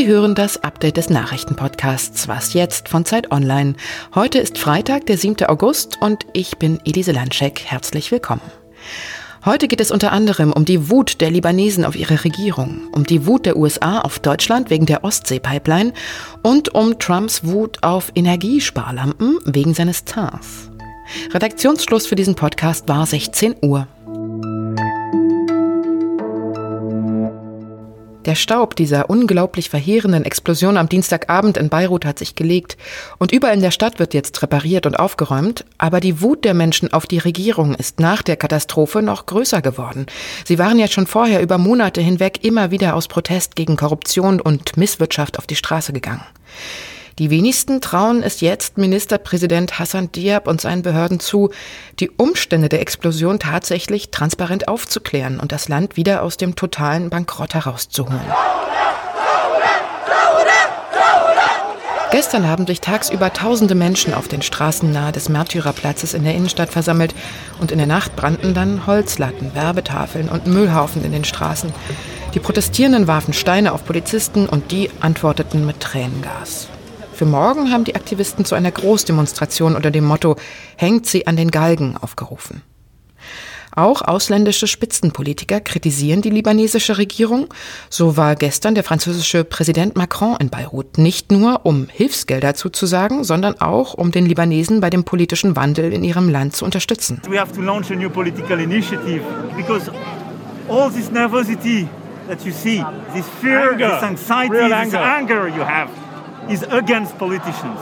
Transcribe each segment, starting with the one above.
Sie hören das Update des Nachrichtenpodcasts Was jetzt von Zeit Online. Heute ist Freitag, der 7. August und ich bin Elise Landschek. Herzlich willkommen. Heute geht es unter anderem um die Wut der Libanesen auf ihre Regierung, um die Wut der USA auf Deutschland wegen der Ostsee-Pipeline und um Trumps Wut auf Energiesparlampen wegen seines Zars. Redaktionsschluss für diesen Podcast war 16 Uhr. Der Staub dieser unglaublich verheerenden Explosion am Dienstagabend in Beirut hat sich gelegt und überall in der Stadt wird jetzt repariert und aufgeräumt, aber die Wut der Menschen auf die Regierung ist nach der Katastrophe noch größer geworden. Sie waren ja schon vorher über Monate hinweg immer wieder aus Protest gegen Korruption und Misswirtschaft auf die Straße gegangen. Die wenigsten trauen es jetzt Ministerpräsident Hassan Diab und seinen Behörden zu, die Umstände der Explosion tatsächlich transparent aufzuklären und das Land wieder aus dem totalen Bankrott herauszuholen. Gestern haben sich tagsüber tausende Menschen auf den Straßen nahe des Märtyrerplatzes in der Innenstadt versammelt und in der Nacht brannten dann Holzlatten, Werbetafeln und Müllhaufen in den Straßen. Die Protestierenden warfen Steine auf Polizisten und die antworteten mit Tränengas. Für morgen haben die Aktivisten zu einer Großdemonstration unter dem Motto Hängt sie an den Galgen aufgerufen. Auch ausländische Spitzenpolitiker kritisieren die libanesische Regierung. So war gestern der französische Präsident Macron in Beirut nicht nur, um Hilfsgelder zuzusagen, sondern auch, um den Libanesen bei dem politischen Wandel in ihrem Land zu unterstützen. We have to launch a new political initiative because all this nervosity that you see, this fear, anger, this anxiety, this anger you have is against politicians.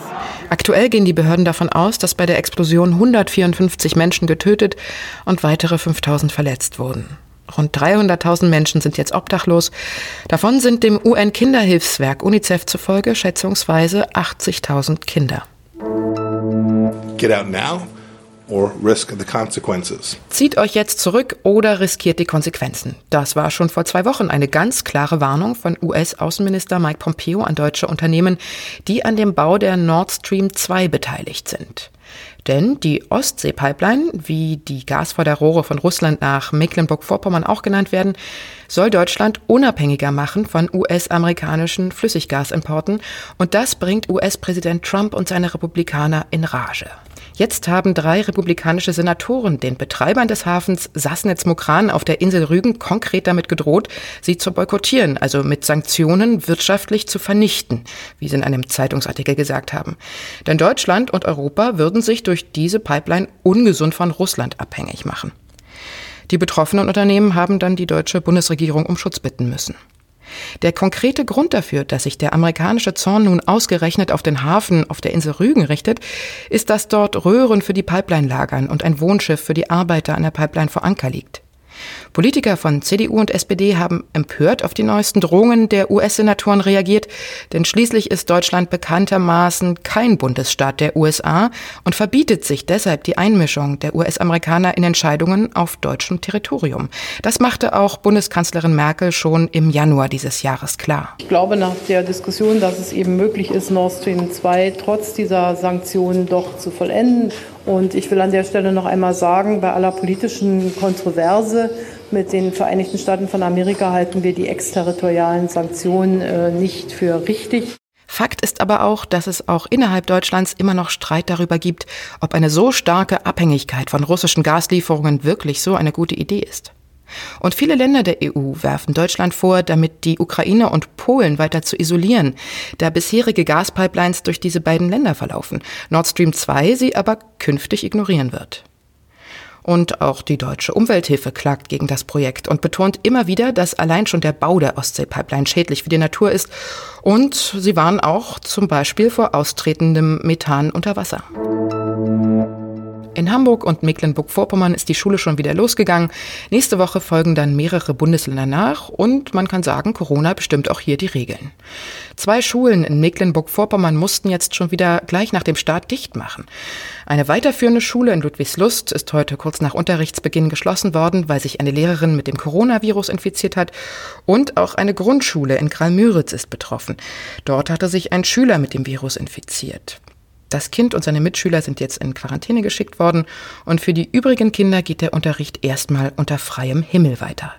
Aktuell gehen die Behörden davon aus, dass bei der Explosion 154 Menschen getötet und weitere 5000 verletzt wurden. Rund 300.000 Menschen sind jetzt obdachlos. Davon sind dem UN-Kinderhilfswerk UNICEF zufolge schätzungsweise 80.000 Kinder. Get out now or risk the consequences. Zieht euch jetzt zurück oder riskiert die Konsequenzen. Das war schon vor zwei Wochen eine ganz klare Warnung von US-Außenminister Mike Pompeo an deutsche Unternehmen, die an dem Bau der Nord Stream 2 beteiligt sind. Denn die Ostsee-Pipeline, wie die Gasförderrohre von Russland nach Mecklenburg-Vorpommern auch genannt werden, soll Deutschland unabhängiger machen von US-amerikanischen Flüssiggasimporten. Und das bringt US-Präsident Trump und seine Republikaner in Rage. Jetzt haben drei republikanische Senatoren den Betreibern des Hafens Sassnitz-Mokran auf der Insel Rügen konkret damit gedroht, sie zu boykottieren, also mit Sanktionen wirtschaftlich zu vernichten, wie sie in einem Zeitungsartikel gesagt haben. Denn Deutschland und Europa würden sich durch diese Pipeline ungesund von Russland abhängig machen. Die betroffenen Unternehmen haben dann die deutsche Bundesregierung um Schutz bitten müssen. Der konkrete Grund dafür, dass sich der amerikanische Zorn nun ausgerechnet auf den Hafen auf der Insel Rügen richtet, ist, dass dort Röhren für die Pipeline lagern und ein Wohnschiff für die Arbeiter an der Pipeline vor Anker liegt. Politiker von CDU und SPD haben empört auf die neuesten Drohungen der US-Senatoren reagiert, denn schließlich ist Deutschland bekanntermaßen kein Bundesstaat der USA und verbietet sich deshalb die Einmischung der US-Amerikaner in Entscheidungen auf deutschem Territorium. Das machte auch Bundeskanzlerin Merkel schon im Januar dieses Jahres klar. Ich glaube nach der Diskussion, dass es eben möglich ist, Nord Stream 2 trotz dieser Sanktionen doch zu vollenden und ich will an der Stelle noch einmal sagen, bei aller politischen Kontroverse mit den Vereinigten Staaten von Amerika halten wir die exterritorialen Sanktionen äh, nicht für richtig. Fakt ist aber auch, dass es auch innerhalb Deutschlands immer noch Streit darüber gibt, ob eine so starke Abhängigkeit von russischen Gaslieferungen wirklich so eine gute Idee ist. Und viele Länder der EU werfen Deutschland vor, damit die Ukraine und Polen weiter zu isolieren, da bisherige Gaspipelines durch diese beiden Länder verlaufen, Nord Stream 2 sie aber künftig ignorieren wird. Und auch die deutsche Umwelthilfe klagt gegen das Projekt und betont immer wieder, dass allein schon der Bau der Ostsee-Pipeline schädlich für die Natur ist. Und sie warnen auch zum Beispiel vor austretendem Methan unter Wasser. In Hamburg und Mecklenburg-Vorpommern ist die Schule schon wieder losgegangen. Nächste Woche folgen dann mehrere Bundesländer nach und man kann sagen, Corona bestimmt auch hier die Regeln. Zwei Schulen in Mecklenburg-Vorpommern mussten jetzt schon wieder gleich nach dem Start dicht machen. Eine weiterführende Schule in Ludwigslust ist heute kurz nach Unterrichtsbeginn geschlossen worden, weil sich eine Lehrerin mit dem Coronavirus infiziert hat. Und auch eine Grundschule in Kralmüritz ist betroffen. Dort hatte sich ein Schüler mit dem Virus infiziert. Das Kind und seine Mitschüler sind jetzt in Quarantäne geschickt worden und für die übrigen Kinder geht der Unterricht erstmal unter freiem Himmel weiter.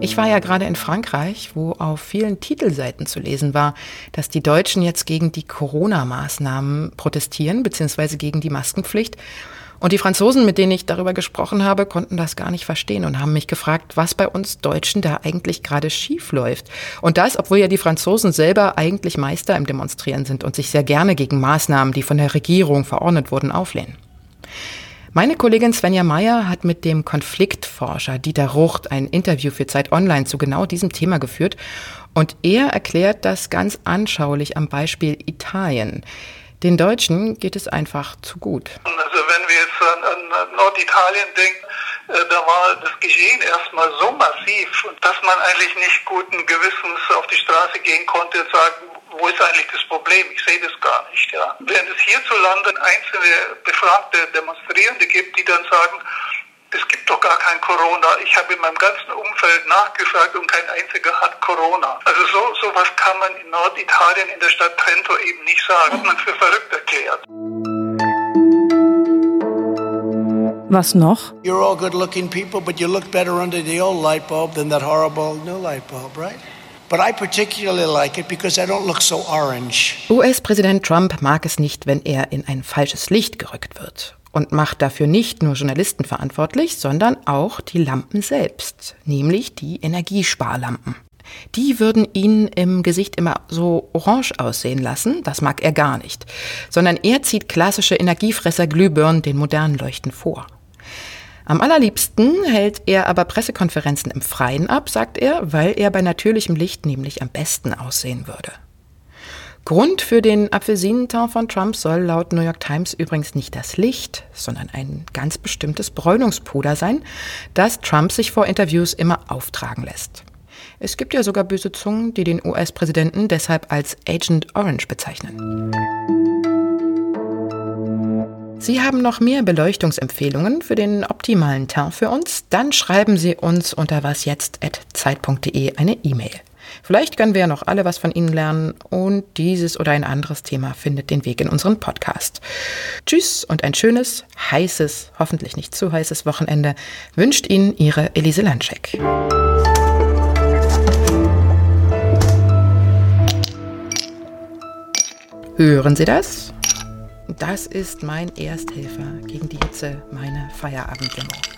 Ich war ja gerade in Frankreich, wo auf vielen Titelseiten zu lesen war, dass die Deutschen jetzt gegen die Corona-Maßnahmen protestieren, beziehungsweise gegen die Maskenpflicht. Und die Franzosen, mit denen ich darüber gesprochen habe, konnten das gar nicht verstehen und haben mich gefragt, was bei uns Deutschen da eigentlich gerade schief läuft. Und das, obwohl ja die Franzosen selber eigentlich Meister im Demonstrieren sind und sich sehr gerne gegen Maßnahmen, die von der Regierung verordnet wurden, auflehnen. Meine Kollegin Svenja Meyer hat mit dem Konfliktforscher Dieter Rucht ein Interview für Zeit Online zu genau diesem Thema geführt und er erklärt das ganz anschaulich am Beispiel Italien. Den Deutschen geht es einfach zu gut. Also wenn wir jetzt an, Norditalien denken, äh, da war das Geschehen erstmal so massiv, dass man eigentlich nicht guten Gewissens auf die Straße gehen konnte und sagen, wo ist eigentlich das Problem? Ich sehe das gar nicht. Ja. Während es hierzulande einzelne befragte Demonstrierende gibt, die dann sagen, es gibt doch gar kein Corona. Ich habe in meinem ganzen Umfeld nachgefragt und kein einziger hat Corona. Also so sowas kann man in Norditalien in der Stadt Trento eben nicht sagen. Hat man für verrückt erklärt. Was noch? You're all good-looking people, but you look better under the old light bulb than that horrible new light bulb, right? But I particularly like it because I don't look so orange. US-Präsident Trump mag es nicht, wenn er in ein falsches Licht gerückt wird und macht dafür nicht nur Journalisten verantwortlich, sondern auch die Lampen selbst, nämlich die Energiesparlampen. Die würden ihn im Gesicht immer so orange aussehen lassen, das mag er gar nicht, sondern er zieht klassische Energiefresser-Glühbirnen den modernen Leuchten vor. Am allerliebsten hält er aber Pressekonferenzen im Freien ab, sagt er, weil er bei natürlichem Licht nämlich am besten aussehen würde. Grund für den Apfelsinenteint von Trump soll laut New York Times übrigens nicht das Licht, sondern ein ganz bestimmtes Bräunungspuder sein, das Trump sich vor Interviews immer auftragen lässt. Es gibt ja sogar böse Zungen, die den US-Präsidenten deshalb als Agent Orange bezeichnen. Sie haben noch mehr Beleuchtungsempfehlungen für den optimalen Teint für uns? Dann schreiben Sie uns unter wasjetzt.zeit.de eine E-Mail. Vielleicht können wir ja noch alle was von Ihnen lernen und dieses oder ein anderes Thema findet den Weg in unseren Podcast. Tschüss und ein schönes, heißes, hoffentlich nicht zu heißes Wochenende wünscht Ihnen Ihre Elise Landscheck. Hören Sie das? Das ist mein Ersthelfer gegen die Hitze, meine Feierabenddämmerung.